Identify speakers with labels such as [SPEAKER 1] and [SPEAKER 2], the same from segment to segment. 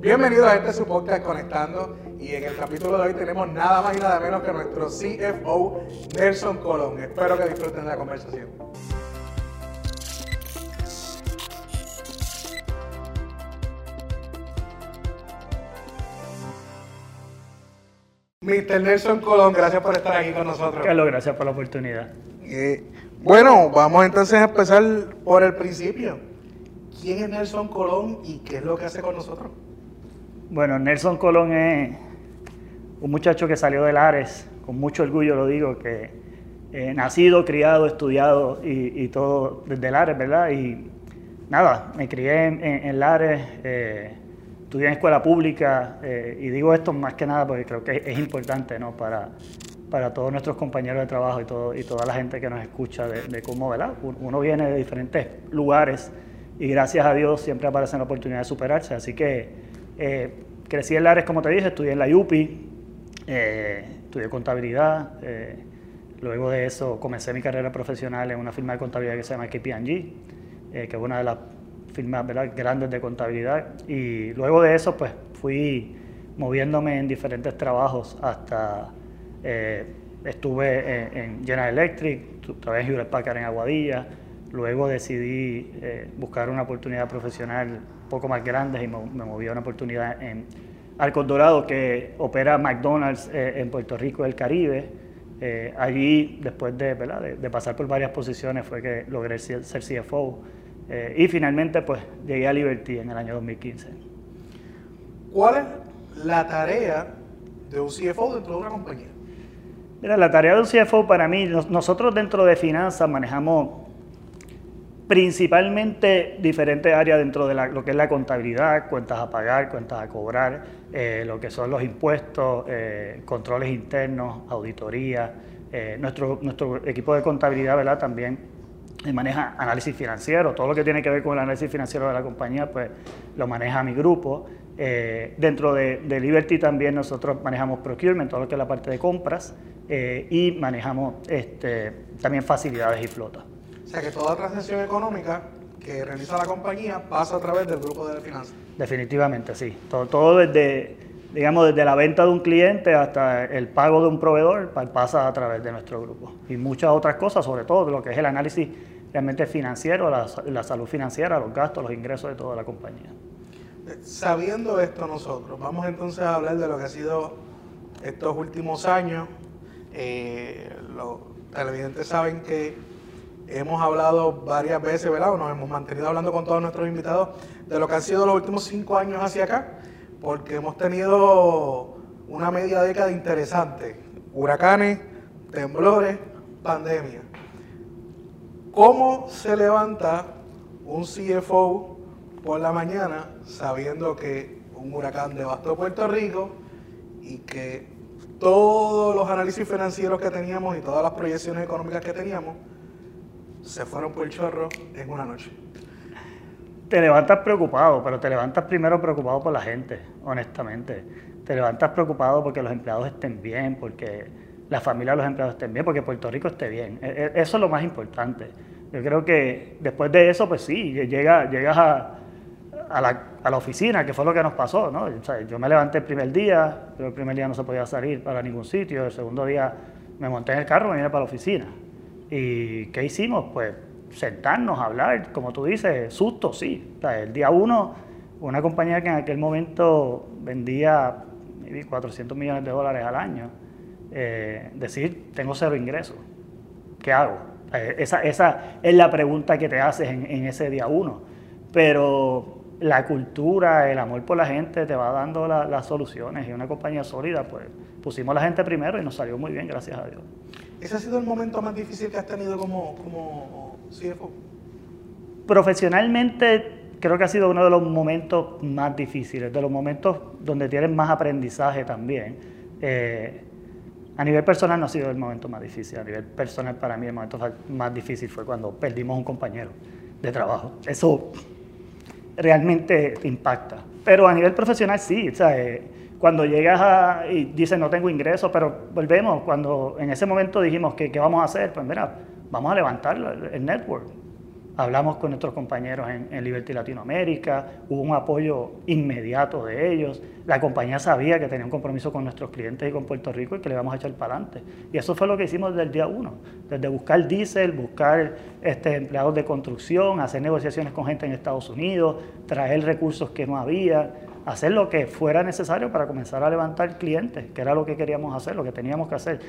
[SPEAKER 1] Bienvenidos a este su podcast Conectando y en el capítulo de hoy tenemos nada más y nada menos que nuestro CFO Nelson Colón. Espero que disfruten de la conversación. Mr. Nelson Colón, gracias por estar aquí con nosotros.
[SPEAKER 2] Carlos, gracias por la oportunidad.
[SPEAKER 1] Eh, bueno, vamos entonces a empezar por el principio. ¿Quién es Nelson Colón y qué es lo que hace con nosotros?
[SPEAKER 2] Bueno, Nelson Colón es un muchacho que salió del Ares, con mucho orgullo lo digo, que eh, nacido, criado, estudiado y, todo desde el Ares, ¿verdad? Y nada, me crié en, Lares, eh, estudié en escuela pública eh, y digo esto más que nada porque creo que es importante, ¿no? Para, para todos nuestros compañeros de trabajo y, todo, y toda la gente que nos escucha de, cómo, ¿verdad? Uno viene de diferentes lugares y gracias a Dios siempre aparece la oportunidad de superarse. Así que eh, crecí en Lares, como te dije, estudié en la UPI, eh, estudié contabilidad. Eh, luego de eso comencé mi carrera profesional en una firma de contabilidad que se llama KPMG, que es una de las firmas grandes de contabilidad. Y luego de eso, pues fui moviéndome en diferentes trabajos hasta eh, estuve en, General Electric, trabajé en Hewlett Packard en Aguadilla, luego decidí eh, buscar una oportunidad profesional poco más grande y me, moví a una oportunidad en Arcos Dorado que opera McDonald's eh, en Puerto Rico y el Caribe. allí, después de, de, pasar por varias posiciones, fue que logré ser, CFO. y finalmente, pues, llegué a Liberty en el año 2015.
[SPEAKER 1] ¿Cuál es la tarea de un CFO dentro de una compañía?
[SPEAKER 2] Mira, la tarea de un CFO para mí, nosotros dentro de finanzas manejamos principalmente diferentes áreas dentro de lo que es la contabilidad, cuentas a pagar, cuentas a cobrar, eh, lo que son los impuestos, eh, controles internos, auditoría. Eh, nuestro, nuestro equipo de contabilidad ¿verdad? también maneja análisis financiero, todo lo que tiene que ver con el análisis financiero de la compañía, pues lo maneja mi grupo. dentro de, Liberty también nosotros manejamos procurement, todo lo que es la parte de compras. Y manejamos este, también facilidades y flotas.
[SPEAKER 1] Sea que toda transacción económica que realiza la compañía pasa a través del grupo de finanzas.
[SPEAKER 2] Definitivamente, sí. Todo, todo desde, digamos, desde la venta de un cliente hasta el pago de un proveedor pasa a través de nuestro grupo. Y muchas otras cosas, sobre todo lo que es el análisis realmente financiero, la, la salud financiera, los gastos, los ingresos de toda la compañía.
[SPEAKER 1] Sabiendo esto nosotros, vamos entonces a hablar de lo que ha sido estos últimos años, eh, los televidentes saben que hemos hablado varias veces, ¿verdad? O nos hemos mantenido hablando con todos nuestros invitados de lo que han sido los últimos cinco años hacia acá, porque hemos tenido una media década interesante. Huracanes, temblores, pandemia. ¿Cómo se levanta un CFO por la mañana sabiendo que un huracán devastó Puerto Rico y que todos los análisis financieros que teníamos y todas las proyecciones económicas que teníamos se fueron por el chorro en una noche.
[SPEAKER 2] Te levantas preocupado, pero te levantas primero preocupado por la gente, honestamente. Te levantas preocupado porque los empleados estén bien, porque la familia de los empleados estén bien, porque Puerto Rico esté bien. E, e, eso es lo más importante. Yo creo que después de eso, pues sí, llega, llegas a, la, a la, oficina, que fue lo que nos pasó. ¿no? yo me levanté el primer día, pero el primer día no se podía salir para ningún sitio, el segundo día me monté en el carro y me vine para la oficina. ¿Y qué hicimos? Pues sentarnos, hablar, como tú dices, susto, sí. el día uno, una compañía que en aquel momento vendía 400 millones de dólares al año, eh, decir, tengo cero ingresos, ¿qué hago? esa, esa, es la pregunta que te haces en ese día uno. Pero la cultura, el amor por la gente te va dando las soluciones y una compañía sólida, pues pusimos a la gente primero y nos salió muy bien, gracias a Dios.
[SPEAKER 1] ¿Ese ha sido el momento más difícil que has tenido como, como CFO?
[SPEAKER 2] Profesionalmente creo que ha sido uno de los momentos más difíciles, de los momentos donde tienes más aprendizaje también. Eh, a nivel personal no ha sido el momento más difícil, a nivel personal para mí el momento más difícil fue cuando perdimos un compañero de trabajo. Eso realmente impacta. Pero a nivel profesional sí, o sea, eh, cuando llegas a, y dices no tengo ingresos, pero volvemos, cuando en ese momento dijimos que qué vamos a hacer, pues mira, vamos a levantar el network. hablamos con nuestros compañeros en, Liberty Latinoamérica, hubo un apoyo inmediato de ellos, la compañía sabía que tenía un compromiso con nuestros clientes y con Puerto Rico y que le íbamos a echar para adelante. Y eso fue lo que hicimos desde el día uno, desde buscar diésel, buscar este, empleados de construcción, hacer negociaciones con gente en Estados Unidos, traer recursos que no había, hacer lo que fuera necesario para comenzar a levantar clientes, que era lo que queríamos hacer, lo que teníamos que hacer.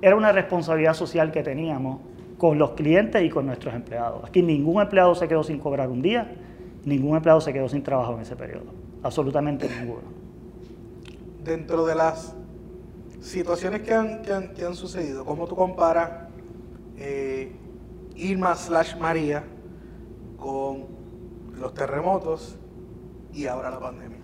[SPEAKER 2] Era una responsabilidad social que teníamos con los clientes y con nuestros empleados. Aquí ningún empleado se quedó sin cobrar un día, ningún empleado se quedó sin trabajo en ese periodo, absolutamente ninguno.
[SPEAKER 1] Dentro de las situaciones que han, sucedido, ¿cómo tú comparas eh, Irma slash María con los terremotos y ahora la pandemia?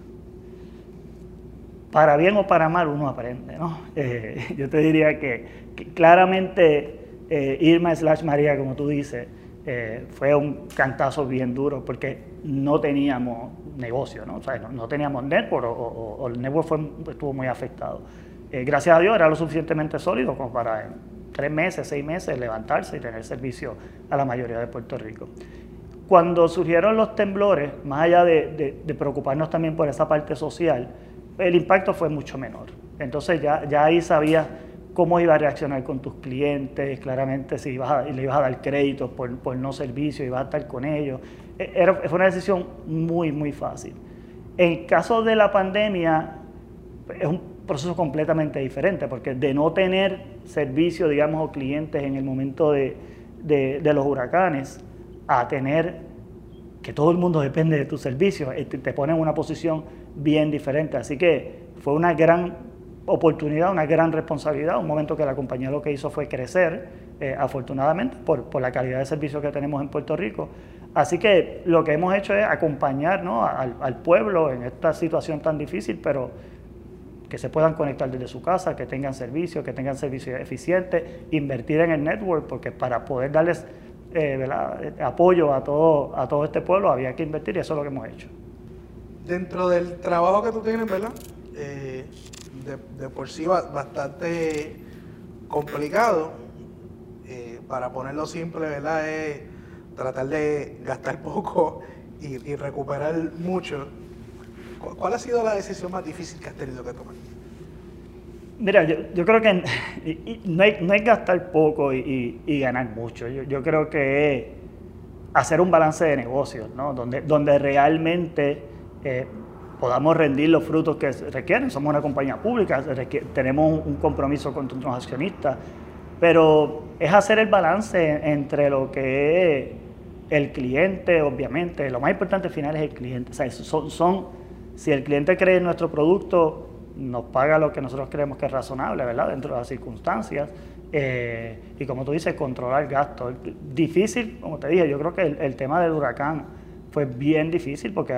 [SPEAKER 2] Para bien o para mal uno aprende, ¿no? Eh, yo te diría que claramente eh, Irma slash María, como tú dices, eh, fue un cantazo bien duro porque no teníamos negocio, ¿no? O sea, no, teníamos network o, el network estuvo muy afectado. Gracias a Dios era lo suficientemente sólido como para tres meses, seis meses levantarse y tener servicio a la mayoría de Puerto Rico. Cuando surgieron los temblores, más allá de preocuparnos también por esa parte social, el impacto fue mucho menor. Entonces ya, ya ahí sabía cómo iba a reaccionar con tus clientes, claramente si ibas le ibas a dar crédito por, por no servicio, ibas a estar con ellos. E, era, fue una decisión muy, muy fácil. En caso de la pandemia, es un proceso completamente diferente, porque de no tener servicio, digamos, o clientes en el momento de, de, los huracanes, a tener que todo el mundo depende de tus servicios, te, te pone en una posición bien diferente. Así que fue una gran oportunidad, una gran responsabilidad, un momento que la compañía lo que hizo fue crecer, eh, afortunadamente, por, por, la calidad de servicio que tenemos en Puerto Rico. Así que lo que hemos hecho es acompañar al, al, pueblo en esta situación tan difícil, pero que se puedan conectar desde su casa, que tengan servicio, que tengan servicios eficientes, invertir en el network, porque para poder darles eh, apoyo a todo, a todo este pueblo había que invertir y eso es lo que hemos hecho.
[SPEAKER 1] Dentro del trabajo que tú tienes, ¿verdad? Eh, de, por sí bastante complicado. Eh, para ponerlo simple, ¿verdad? Es tratar de gastar poco y, recuperar mucho. ¿Cuál ha sido la decisión más difícil que has tenido que tomar?
[SPEAKER 2] Mira, yo, creo que no hay, gastar poco y, ganar mucho. Yo, creo que es hacer un balance de negocios, ¿no? Donde realmente podamos rendir los frutos que requieren. Somos una compañía pública, tenemos un compromiso con nuestros accionistas, pero es hacer el balance entre lo que es el cliente, obviamente. Lo más importante al final es el cliente. O sea, son, si el cliente cree en nuestro producto, nos paga lo que nosotros creemos que es razonable, ¿verdad? Dentro de las circunstancias. Eh, y como tú dices, controlar gastos. Difícil, como te dije, yo creo que el tema del huracán fue bien difícil porque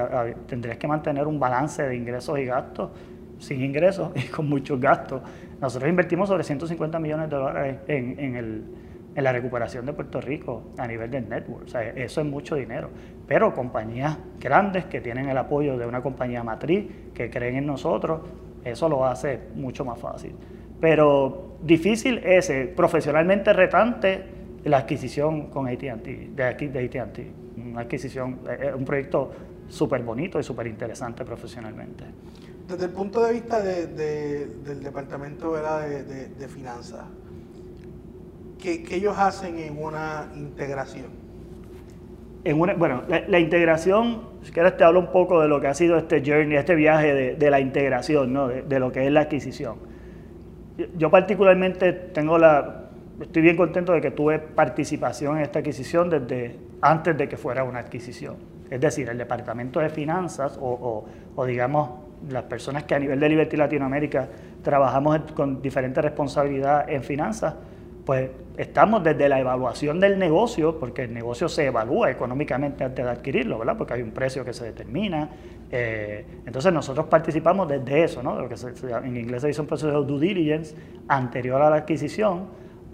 [SPEAKER 2] tendrías que mantener un balance de ingresos y gastos, sin ingresos y con muchos gastos. Nosotros invertimos sobre 150 millones de dólares en, la recuperación de Puerto Rico a nivel del network. O sea, eso es mucho dinero. Pero compañías grandes que tienen el apoyo de una compañía matriz, que creen en nosotros, eso lo hace mucho más fácil. Pero difícil ese, profesionalmente retante, la adquisición con AT&T, de de AT&T una adquisición, es un proyecto súper bonito y súper interesante profesionalmente.
[SPEAKER 1] Desde el punto de vista del Departamento De, Finanzas, ¿qué, ellos hacen en una integración?
[SPEAKER 2] En una, bueno, la, integración, si quieres te hablo un poco de lo que ha sido este journey, este viaje de, la integración, ¿no? de, lo que es la adquisición. Yo particularmente tengo la, estoy bien contento de que tuve participación en esta adquisición desde antes de que fuera una adquisición. Es decir, el Departamento de Finanzas o, digamos las personas que a nivel de Liberty Latinoamérica trabajamos con diferentes responsabilidades en finanzas, pues estamos desde la evaluación del negocio, porque el negocio se evalúa económicamente antes de adquirirlo, ¿verdad? Porque hay un precio que se determina. Eh, entonces nosotros participamos desde eso, ¿no? lo que en inglés se dice un proceso de due diligence anterior a la adquisición,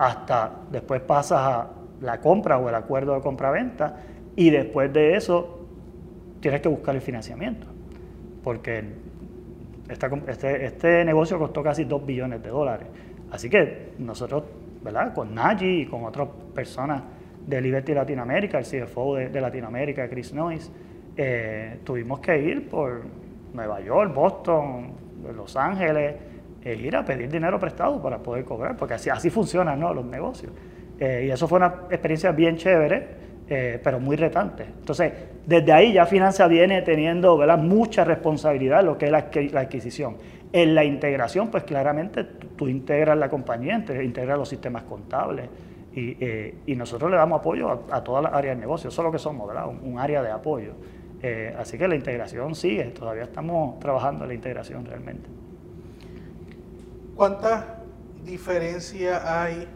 [SPEAKER 2] hasta después pasas a la compra o el acuerdo de compra-venta y después de eso tienes que buscar el financiamiento, porque este, este, negocio costó casi 2 billones de dólares. Así que nosotros, ¿verdad? Con Naji y con otras personas de Liberty Latinoamérica, el CFO de, Latinoamérica, Chris Noyes, eh, tuvimos que ir por Nueva York, Boston, Los Ángeles, e ir a pedir dinero prestado para poder cobrar, porque así, así funcionan ¿no? los negocios. Eh, y eso fue una experiencia bien chévere, eh, pero muy retante. Entonces, desde ahí ya Finanza viene teniendo ¿verdad? mucha responsabilidad en lo que es la, adquisición. En la integración, pues claramente tú, integras la compañía, integras los sistemas contables y, y nosotros le damos apoyo a, a todas las áreas de negocio, eso es lo que somos, ¿verdad? Un, área de apoyo. así que la integración sigue, todavía estamos trabajando en la integración realmente.
[SPEAKER 1] ¿Cuánta diferencia hay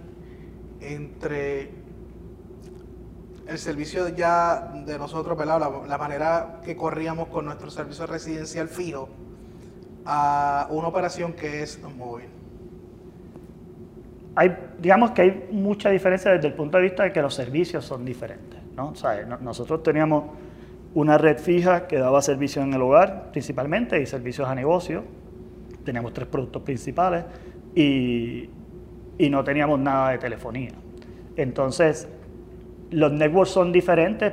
[SPEAKER 1] entre el servicio ya de nosotros, La, manera que corríamos con nuestro servicio residencial fijo a una operación que es móvil?
[SPEAKER 2] Hay, digamos que hay mucha diferencia desde el punto de vista de que los servicios son diferentes. ¿no? nosotros teníamos una red fija que daba servicio en el hogar principalmente y servicios a negocio teníamos tres productos principales y, no teníamos nada de telefonía. Entonces, los networks son diferentes,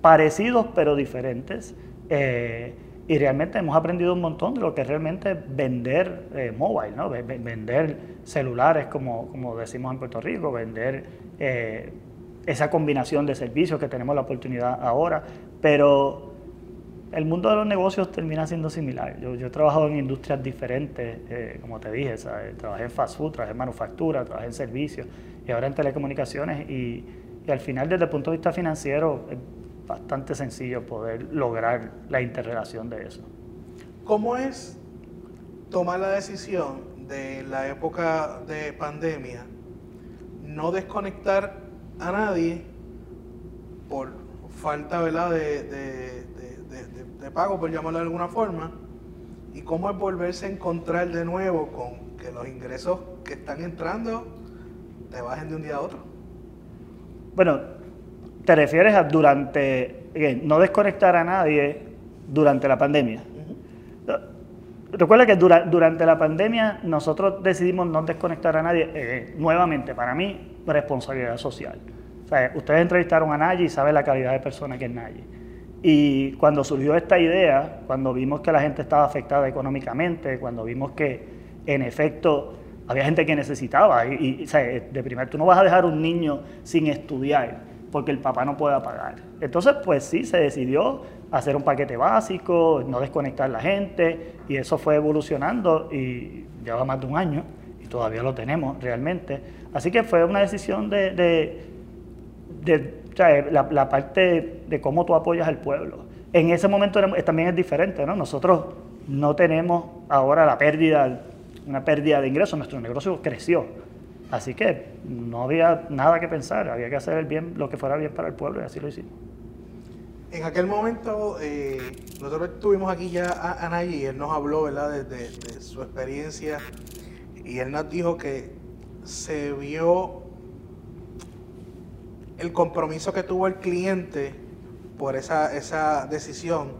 [SPEAKER 2] parecidos pero diferentes. Eh, y realmente hemos aprendido un montón de lo que es realmente vender eh, mobile, ¿no? vender celulares, como, como, decimos en Puerto Rico, vender eh, esa combinación de servicios que tenemos la oportunidad ahora. Pero el mundo de los negocios termina siendo similar. Yo, he trabajado en industrias diferentes, eh, como te dije, trabajé en fast food, trabajé en manufactura, trabajé en servicios y ahora en telecomunicaciones y, al final desde el punto de vista financiero es bastante sencillo poder lograr la interrelación de eso.
[SPEAKER 1] ¿Cómo es tomar la decisión de la época de pandemia no desconectar a nadie por falta ¿verdad? de de pago, por llamarlo de alguna forma, y cómo es volverse a encontrar de nuevo con que los ingresos que están entrando te bajen de un día a otro.
[SPEAKER 2] Bueno, te refieres a durante, no desconectar a nadie durante la pandemia. Recuerda que durante la pandemia nosotros decidimos no desconectar a nadie. Eh, nuevamente, para mí, responsabilidad social. ustedes entrevistaron a Nayi y saben la calidad de persona que es Nayi. Y cuando surgió esta idea, cuando vimos que la gente estaba afectada económicamente, cuando vimos que en efecto había gente que necesitaba, y, de primer tú no vas a dejar un niño sin estudiar porque el papá no pueda pagar. Entonces, pues sí, se decidió hacer un paquete básico, no desconectar la gente, y eso fue evolucionando y lleva más de un año y todavía lo tenemos realmente. Así que fue una decisión de, de la, parte de cómo tú apoyas al pueblo. En ese momento también es diferente, ¿no? Nosotros no tenemos ahora la pérdida, una pérdida de ingresos, nuestro negocio creció. Así que no había nada que pensar, había que hacer el bien, lo que fuera bien para el pueblo y así lo hicimos.
[SPEAKER 1] En aquel momento, eh, nosotros estuvimos aquí ya a, a y él nos habló ¿verdad? De, de, su experiencia y él nos dijo que se vio el compromiso que tuvo el cliente por esa, esa decisión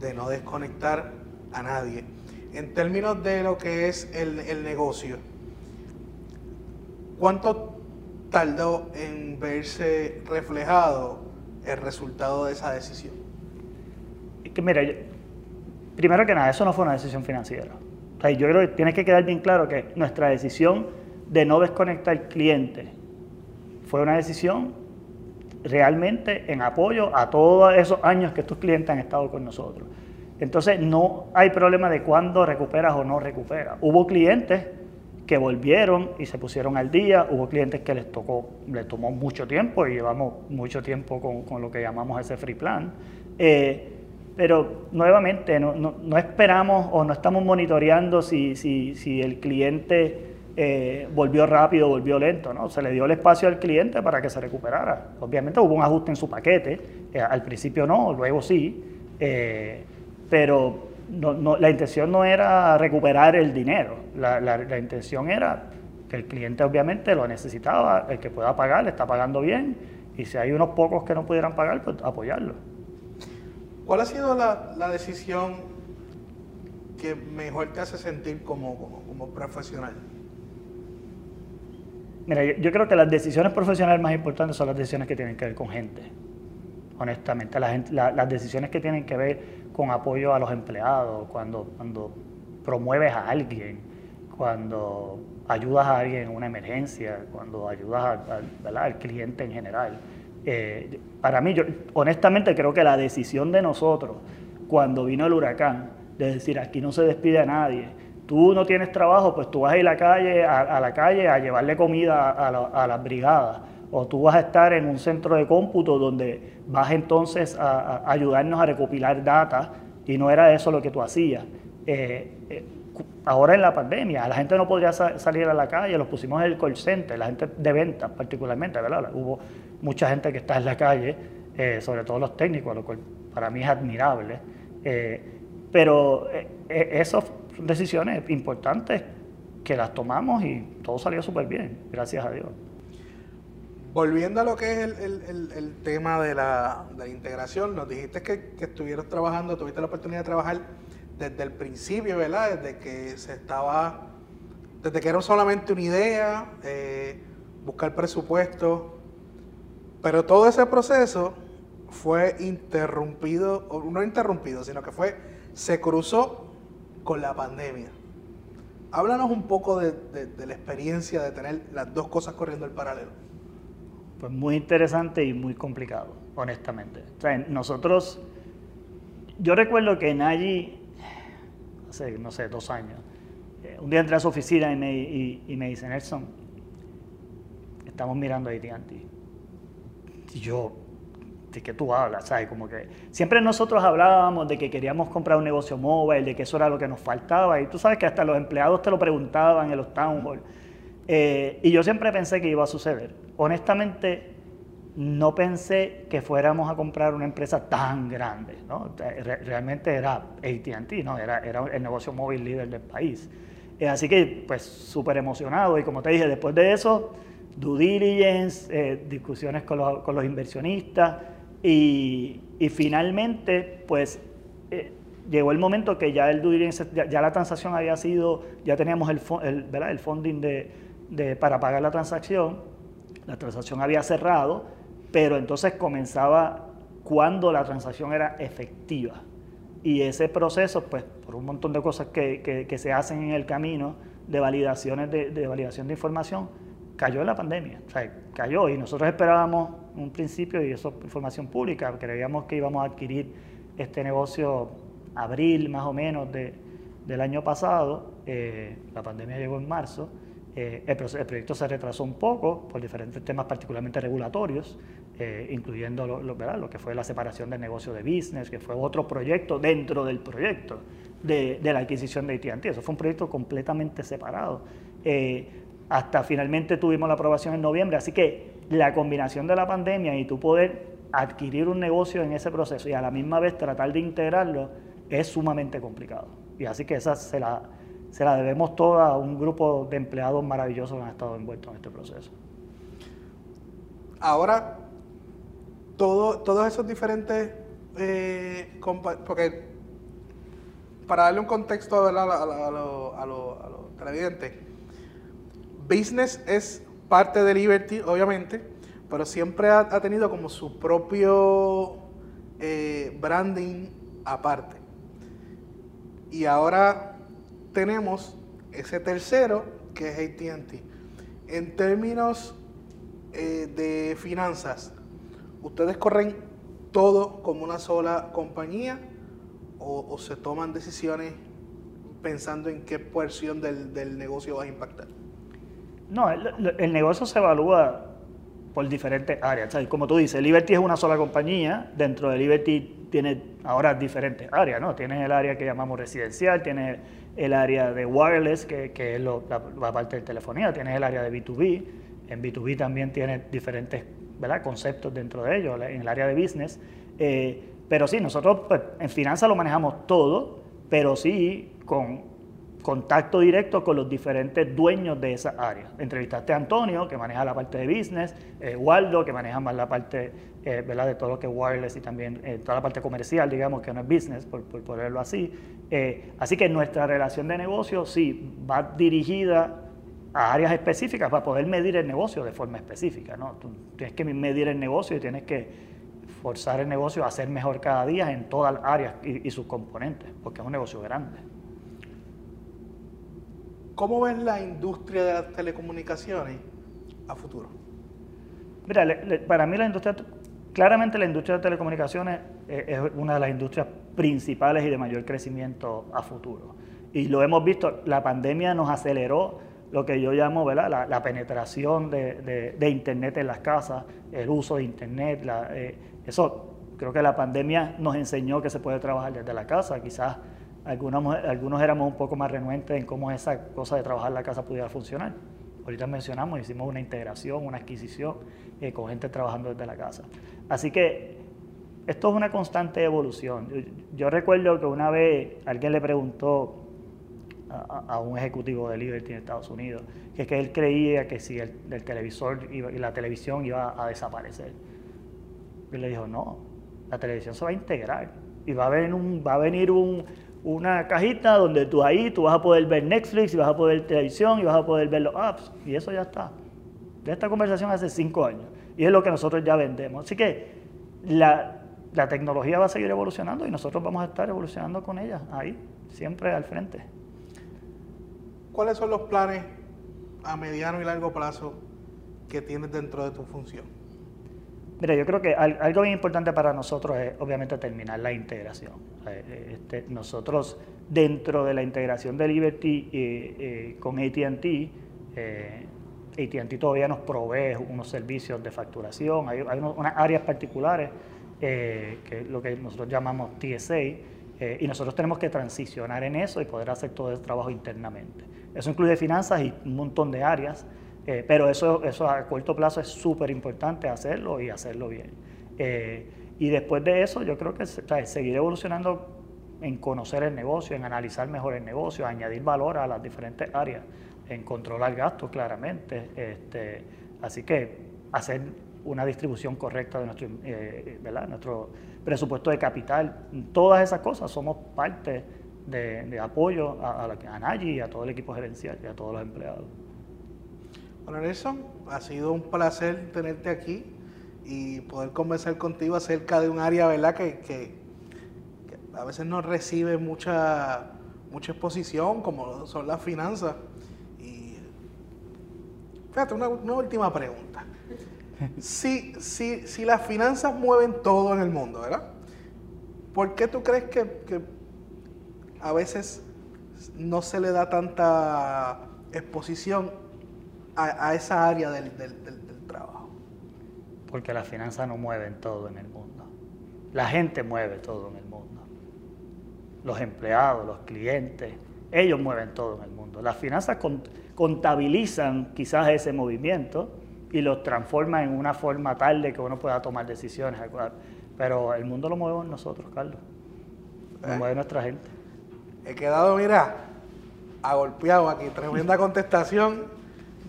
[SPEAKER 1] de no desconectar a nadie. En términos de lo que es el, el negocio, ¿cuánto tardó en verse reflejado el resultado de esa decisión?
[SPEAKER 2] Que mira, primero que nada, eso no fue una decisión financiera. yo creo que tiene que quedar bien claro que nuestra decisión de no desconectar al cliente fue una decisión realmente en apoyo a todos esos años que estos clientes han estado con nosotros. Entonces no hay problema de cuándo recuperas o no recuperas. Hubo clientes que volvieron y se pusieron al día, hubo clientes que les tocó, les tomó mucho tiempo y llevamos mucho tiempo con, lo que llamamos ese free plan. Eh, pero nuevamente no, no, esperamos o no estamos monitoreando si, si, si el cliente eh, volvió rápido, volvió lento, ¿no? Se le dio el espacio al cliente para que se recuperara. Obviamente hubo un ajuste en su paquete, eh, al principio no, luego sí, eh, pero la intención no era recuperar el dinero, la, intención era que el cliente obviamente lo necesitaba, el que pueda pagar, le está pagando bien, y si hay unos pocos que no pudieran pagar, pues apoyarlo.
[SPEAKER 1] ¿Cuál ha sido la, decisión que mejor te hace sentir como, como profesional?
[SPEAKER 2] Mira, yo, creo que las decisiones profesionales más importantes son las decisiones que tienen que ver con gente, honestamente. las decisiones que tienen que ver con apoyo a los empleados, cuando, cuando promueves a alguien, cuando ayudas a alguien en una emergencia, cuando ayudas al cliente en general. Eh, para mí, yo honestamente creo que la decisión de nosotros, cuando vino el huracán, de decir aquí no se despide a nadie, tú no tienes trabajo, pues tú vas a ir a la calle, a, la calle a llevarle comida a, las brigadas, o tú vas a estar en un centro de cómputo donde vas entonces a, ayudarnos a recopilar data, y no era eso lo que tú hacías. Eh, eh, ahora en la pandemia, la gente no podría salir a la calle, los pusimos en el call center, la gente de ventas particularmente, ¿verdad? Hubo mucha gente que está en la calle, eh, sobre todo los técnicos, lo cual para mí es admirable. Eh, pero eh, esas son decisiones importantes que las tomamos y todo salió súper bien, gracias a Dios.
[SPEAKER 1] Volviendo a lo que es el, tema de la, integración, nos dijiste que, que estuvieras trabajando, tuviste la oportunidad de trabajar desde el principio, ¿verdad? Desde que se estaba, desde que era solamente una idea, buscar presupuesto, pero todo ese proceso fue interrumpido, no interrumpido, sino que fue, se cruzó con la pandemia. Háblanos un poco de, la experiencia de tener las dos cosas corriendo en paralelo.
[SPEAKER 2] Pues muy interesante y muy complicado, honestamente. nosotros, yo recuerdo que Nayi, hace, no sé, dos años, eh, un día entré a su oficina y me, y, me dice, Nelson, estamos mirando a AT&T y yo, ¿de qué tú hablas? ¿Sabes? Como que siempre nosotros hablábamos de que queríamos comprar un negocio móvil, de que eso era lo que nos faltaba. Y tú sabes que hasta los empleados te lo preguntaban en los town hall. Eh, y yo siempre pensé que iba a suceder. Honestamente, no pensé que fuéramos a comprar una empresa tan grande. ¿no? realmente era ATT, ¿no? era, era el negocio móvil líder del país. Eh, así que, pues, súper emocionado. Y como te dije, después de eso due diligence, eh, discusiones con los, con los inversionistas y, finalmente, pues eh, llegó el momento que ya el due ya, la transacción había sido, ya teníamos el, el, el funding de, de, para pagar la transacción, la transacción había cerrado, pero entonces comenzaba cuando la transacción era efectiva. Y ese proceso, pues por un montón de cosas que, que, se hacen en el camino de validaciones de validación de información, cayó en la pandemia, o sea, cayó y nosotros esperábamos un principio, y eso es información pública, creíamos que íbamos a adquirir este negocio abril más o menos de, del año pasado, eh, la pandemia llegó en marzo, eh, el, proyecto se retrasó un poco por diferentes temas particularmente regulatorios, eh, incluyendo lo, que fue la separación del negocio de business, que fue otro proyecto dentro del proyecto de, de la adquisición de AT&T. Eso fue un proyecto completamente separado hasta finalmente tuvimos la aprobación en noviembre. Así que la combinación de la pandemia y tu poder adquirir un negocio en ese proceso y a la misma vez tratar de integrarlo es sumamente complicado. Y así que esa se la, se la debemos toda a un grupo de empleados maravillosos que han estado envueltos en este proceso.
[SPEAKER 1] Ahora, todo, todos esos diferentes, eh, porque para darle un contexto a, a, a los televidentes, Business es parte de Liberty, obviamente, pero siempre ha, tenido como su propio eh, branding aparte. Y ahora tenemos ese tercero que es ATT. En términos eh, de finanzas, ¿ustedes corren todo como una sola compañía o, se toman decisiones pensando en qué porción del, del negocio va a impactar?
[SPEAKER 2] No, el, negocio se evalúa por diferentes áreas. Como tú dices, Liberty es una sola compañía. Dentro de Liberty tiene ahora diferentes áreas, ¿no? Tienes el área que llamamos residencial, tienes el área de wireless, que, es la, parte de telefonía, tienes el área de B2B. En B2B también tienes diferentes ¿verdad? conceptos dentro de ellos, en el área de business. Eh, pero sí, nosotros pues, en finanzas lo manejamos todo, pero sí con contacto directo con los diferentes dueños de esa área. Entrevistaste a Antonio, que maneja la parte de business, eh, Waldo, que maneja más la parte eh, de todo lo que es wireless y también eh, toda la parte comercial, digamos, que no es business, por, por ponerlo así. así que nuestra relación de negocio sí va dirigida a áreas específicas para poder medir el negocio de forma específica. ¿no? Tú tienes que medir el negocio y tienes que forzar el negocio a ser mejor cada día en todas las áreas y, sus componentes, porque es un negocio grande.
[SPEAKER 1] ¿Cómo ves la industria de las telecomunicaciones a futuro?
[SPEAKER 2] Mira, para mí la industria, claramente la industria de telecomunicaciones eh, es una de las industrias principales y de mayor crecimiento a futuro. Y lo hemos visto, la pandemia nos aceleró lo que yo llamo ¿verdad? La, penetración de, Internet en las casas, el uso de Internet. Eh, eso creo que la pandemia nos enseñó que se puede trabajar desde la casa. Quizás algunos, algunos éramos un poco más renuentes en cómo esa cosa de trabajar la casa pudiera funcionar. Ahorita mencionamos, hicimos una integración, una adquisición eh, con gente trabajando desde la casa. Así que esto es una constante evolución. yo recuerdo que una vez alguien le preguntó a, un ejecutivo de Liberty en Estados Unidos, que que él creía que si el, televisor y la televisión iba a desaparecer. Y le dijo, no, la televisión se va a integrar y va a venir, un, va a venir un, una cajita donde tú ahí tú vas a poder ver Netflix y vas a poder ver televisión y vas a poder ver los apps y eso ya está. De esta conversación hace cinco años y es lo que nosotros ya vendemos. Así que la, la tecnología va a seguir evolucionando y nosotros vamos a estar evolucionando con ella ahí, siempre al frente.
[SPEAKER 1] ¿Cuáles son los planes a mediano y largo plazo que tienes dentro de tu función?
[SPEAKER 2] Mira, yo creo que algo bien importante para nosotros es obviamente terminar la integración. Eh, este, nosotros dentro de la integración de Liberty eh, eh, con ATT, ATT todavía nos provee unos servicios de facturación, hay, unas áreas particulares que es lo que nosotros llamamos TSA, y nosotros tenemos que transicionar en eso y poder hacer todo ese trabajo internamente. Eso incluye finanzas y un montón de áreas, eh, pero eso, eso a corto plazo es súper importante hacerlo y hacerlo bien. Eh, y después de eso, yo creo que seguir evolucionando en conocer el negocio, en analizar mejor el negocio, añadir valor a las diferentes áreas, en controlar gastos claramente. Este, así que hacer una distribución correcta de nuestro, eh, nuestro presupuesto de capital, todas esas cosas somos parte de, apoyo a, a, a y a todo el equipo gerencial y a todos los empleados.
[SPEAKER 1] Bueno, Nelson, ha sido un placer tenerte aquí y poder conversar contigo acerca de un área, ¿verdad?, que, a veces no recibe mucha, mucha exposición, como son las finanzas. Fíjate, una, última pregunta. Si, si, si las finanzas mueven todo en el mundo, ¿verdad? ¿Por qué tú crees que a veces no se le da tanta exposición a, esa área del, trabajo.
[SPEAKER 2] Porque las finanzas no mueven todo en el mundo. La gente mueve todo en el mundo. Los empleados, los clientes, ellos mueven todo en el mundo. Las finanzas contabilizan quizás ese movimiento y lo transforman en una forma tal de que uno pueda tomar decisiones. Pero el mundo lo movemos nosotros, Carlos. Lo ¿Eh? mueve nuestra gente.
[SPEAKER 1] He quedado, mira, agolpeado aquí. Tremenda contestación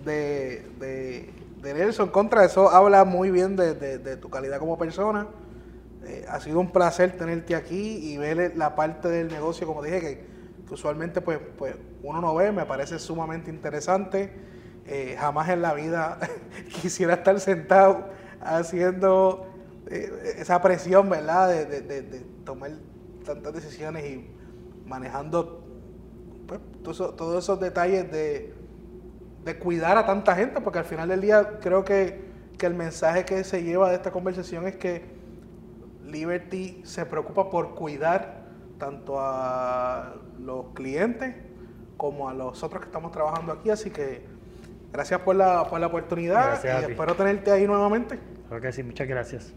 [SPEAKER 1] de, de, Nelson. Contra eso habla muy bien de, tu calidad como persona. Eh, ha sido un placer tenerte aquí y ver la parte del negocio, como dije, que, usualmente pues, pues uno no ve. Me parece sumamente interesante. Eh, jamás en la vida quisiera estar sentado haciendo eh, esa presión, ¿verdad? de tomar tantas decisiones y manejando pues, todos, esos detalles de, cuidar a tanta gente, porque al final del día creo que, el mensaje que se lleva de esta conversación es que Liberty se preocupa por cuidar tanto a los clientes como a los otros que estamos trabajando aquí, así que gracias por la, por la oportunidad y espero tenerte ahí nuevamente.
[SPEAKER 2] Creo que sí, muchas gracias.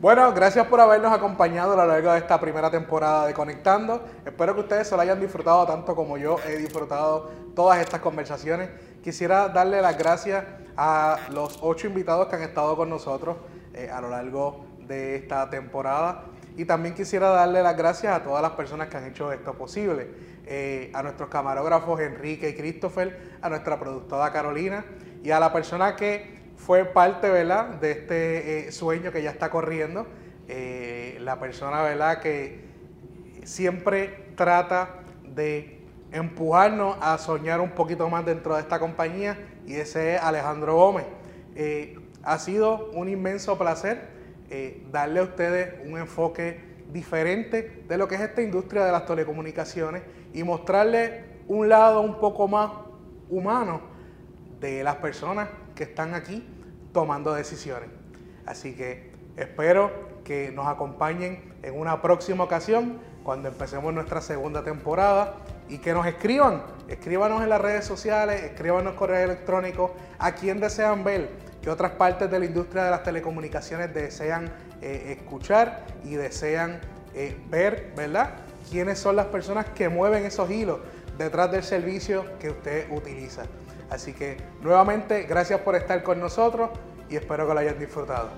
[SPEAKER 1] Bueno, gracias por habernos acompañado a lo largo de esta primera temporada de Conectando. Espero que ustedes se lo hayan disfrutado tanto como yo he disfrutado todas estas conversaciones. Quisiera darle las gracias a los ocho invitados que han estado con nosotros eh, a lo largo de esta temporada. Y también quisiera darle las gracias a todas las personas que han hecho esto posible. Eh, a nuestros camarógrafos Enrique y Christopher, a nuestra productora Carolina y a la persona que fue parte, ¿verdad?, de este eh, sueño que ya está corriendo. Eh, la persona, ¿verdad?, que siempre trata de empujarnos a soñar un poquito más dentro de esta compañía y ese es Alejandro Gómez. Eh, ha sido un inmenso placer darle a ustedes un enfoque diferente de lo que es esta industria de las telecomunicaciones y mostrarles un lado un poco más humano de las personas que están aquí tomando decisiones. Así que espero que nos acompañen en una próxima ocasión cuando empecemos nuestra segunda temporada y que nos escriban, escríbanos en las redes sociales, escríbanos correo electrónico a quien desean ver, que otras partes de la industria de las telecomunicaciones desean eh, escuchar y desean eh, ver, ¿verdad? Quiénes son las personas que mueven esos hilos detrás del servicio que usted utiliza. Así que nuevamente, gracias por estar con nosotros y espero que lo hayan disfrutado.